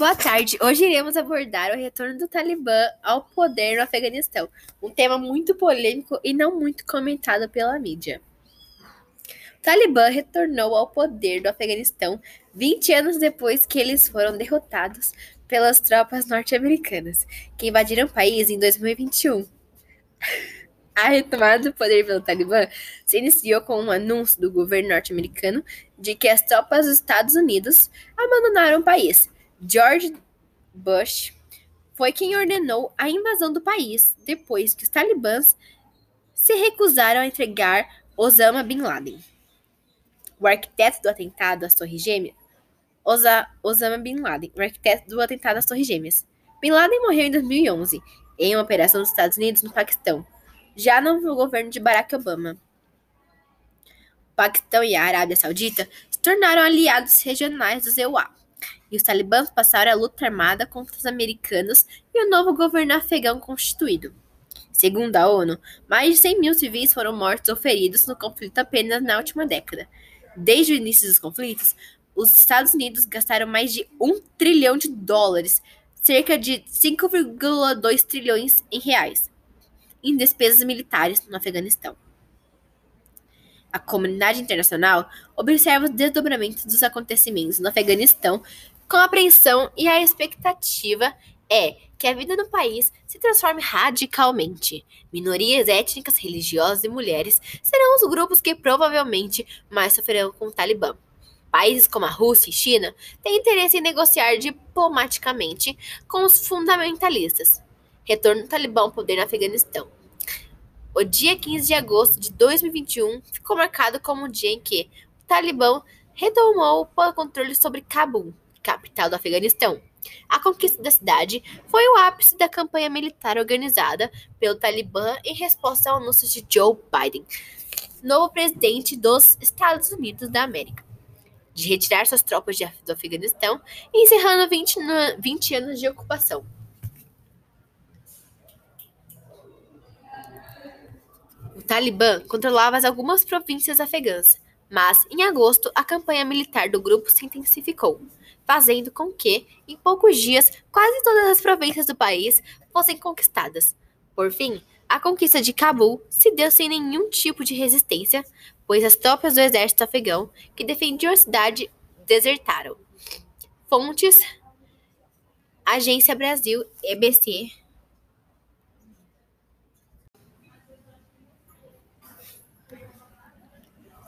Boa tarde. Hoje iremos abordar o retorno do Talibã ao poder no Afeganistão, um tema muito polêmico e não muito comentado pela mídia. O Talibã retornou ao poder do Afeganistão 20 anos depois que eles foram derrotados pelas tropas norte-americanas, que invadiram o país em 2021. A retomada do poder pelo Talibã se iniciou com um anúncio do governo norte-americano de que as tropas dos Estados Unidos abandonaram o país George Bush foi quem ordenou a invasão do país depois que os talibãs se recusaram a entregar Osama Bin Laden. O arquiteto do atentado às Torres Gêmeas, Osa Osama Bin Laden, o arquiteto do atentado às Torres Gêmeas. Bin Laden morreu em 2011 em uma operação dos Estados Unidos no Paquistão, já no governo de Barack Obama. O Paquistão e a Arábia Saudita se tornaram aliados regionais do EUA e os talibãs passaram a luta armada contra os americanos e o novo governo afegão constituído. Segundo a ONU, mais de 100 mil civis foram mortos ou feridos no conflito apenas na última década. Desde o início dos conflitos, os Estados Unidos gastaram mais de 1 trilhão de dólares, cerca de 5,2 trilhões em reais, em despesas militares no Afeganistão. A comunidade internacional observa os desdobramentos dos acontecimentos no Afeganistão com apreensão e a expectativa é que a vida no país se transforme radicalmente. Minorias étnicas, religiosas e mulheres serão os grupos que provavelmente mais sofrerão com o Talibã. Países como a Rússia e China têm interesse em negociar diplomaticamente com os fundamentalistas. Retorno do Talibã ao poder no Afeganistão. O dia 15 de agosto de 2021 ficou marcado como o dia em que o Talibã retomou o controle sobre Cabul, capital do Afeganistão. A conquista da cidade foi o ápice da campanha militar organizada pelo Talibã em resposta ao anúncio de Joe Biden, novo presidente dos Estados Unidos da América, de retirar suas tropas do Afeganistão, encerrando 20, 20 anos de ocupação. O Talibã controlava algumas províncias afegãs, mas em agosto a campanha militar do grupo se intensificou fazendo com que, em poucos dias, quase todas as províncias do país fossem conquistadas. Por fim, a conquista de Cabul se deu sem nenhum tipo de resistência, pois as tropas do exército afegão que defendiam a cidade desertaram. Fontes: Agência Brasil, EBC.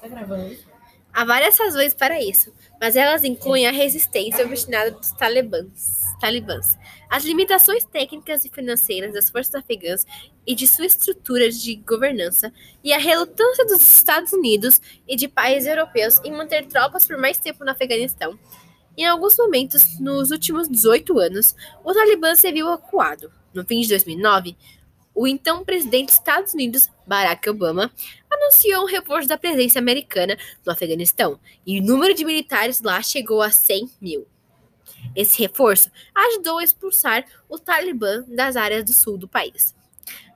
Tá gravando? Há várias razões para isso, mas elas incluem a resistência obstinada dos talibãs, talibãs, as limitações técnicas e financeiras das forças afegãs e de sua estrutura de governança, e a relutância dos Estados Unidos e de países europeus em manter tropas por mais tempo no Afeganistão. Em alguns momentos, nos últimos 18 anos, o Talibã se viu acuado. No fim de 2009, o então presidente dos Estados Unidos, Barack Obama, anunciou um reforço da presença americana no Afeganistão e o número de militares lá chegou a 100 mil. Esse reforço ajudou a expulsar o Talibã das áreas do sul do país.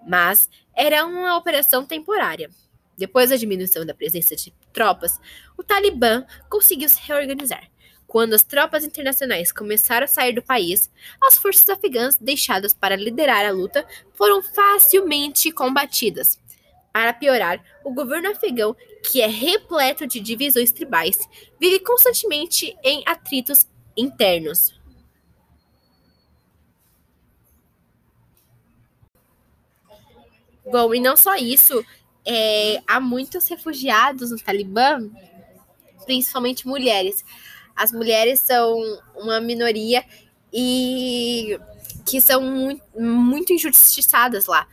Mas era uma operação temporária. Depois da diminuição da presença de tropas, o Talibã conseguiu se reorganizar quando as tropas internacionais começaram a sair do país, as forças afegãs deixadas para liderar a luta foram facilmente combatidas. Para piorar, o governo afegão, que é repleto de divisões tribais, vive constantemente em atritos internos. Bom, e não só isso, é, há muitos refugiados no Talibã, principalmente mulheres as mulheres são uma minoria e que são muito, muito injustiçadas lá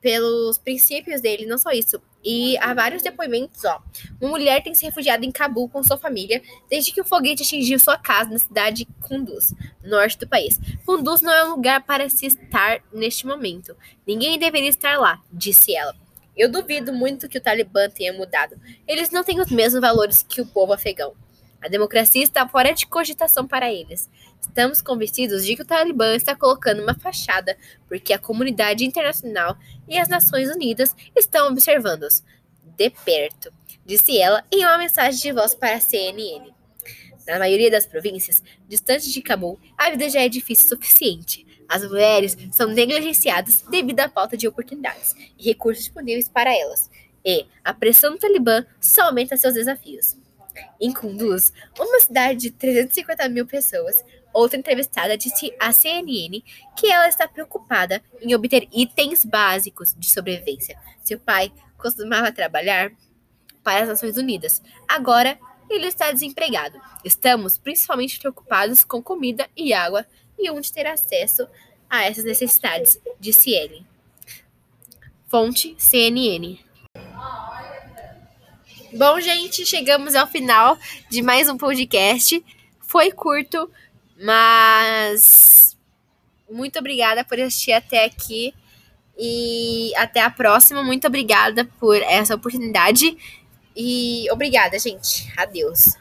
pelos princípios dele, não só isso. E há vários depoimentos, ó. Uma mulher tem se refugiado em Cabul com sua família desde que o foguete atingiu sua casa na cidade de Kunduz, norte do país. Kunduz não é um lugar para se estar neste momento. Ninguém deveria estar lá, disse ela. Eu duvido muito que o Talibã tenha mudado. Eles não têm os mesmos valores que o povo afegão. A democracia está fora de cogitação para eles. Estamos convencidos de que o Talibã está colocando uma fachada porque a comunidade internacional e as Nações Unidas estão observando-os de perto, disse ela em uma mensagem de voz para a CNN. Na maioria das províncias, distantes de Cabul, a vida já é difícil o suficiente. As mulheres são negligenciadas devido à falta de oportunidades e recursos disponíveis para elas, e a pressão do Talibã só aumenta seus desafios. Em Kunduz, uma cidade de 350 mil pessoas, outra entrevistada disse à CNN que ela está preocupada em obter itens básicos de sobrevivência. Seu pai costumava trabalhar para as Nações Unidas. Agora, ele está desempregado. Estamos principalmente preocupados com comida e água e onde ter acesso a essas necessidades, disse ele. Fonte CNN. Bom, gente, chegamos ao final de mais um podcast. Foi curto, mas muito obrigada por assistir até aqui. E até a próxima. Muito obrigada por essa oportunidade. E obrigada, gente. Adeus.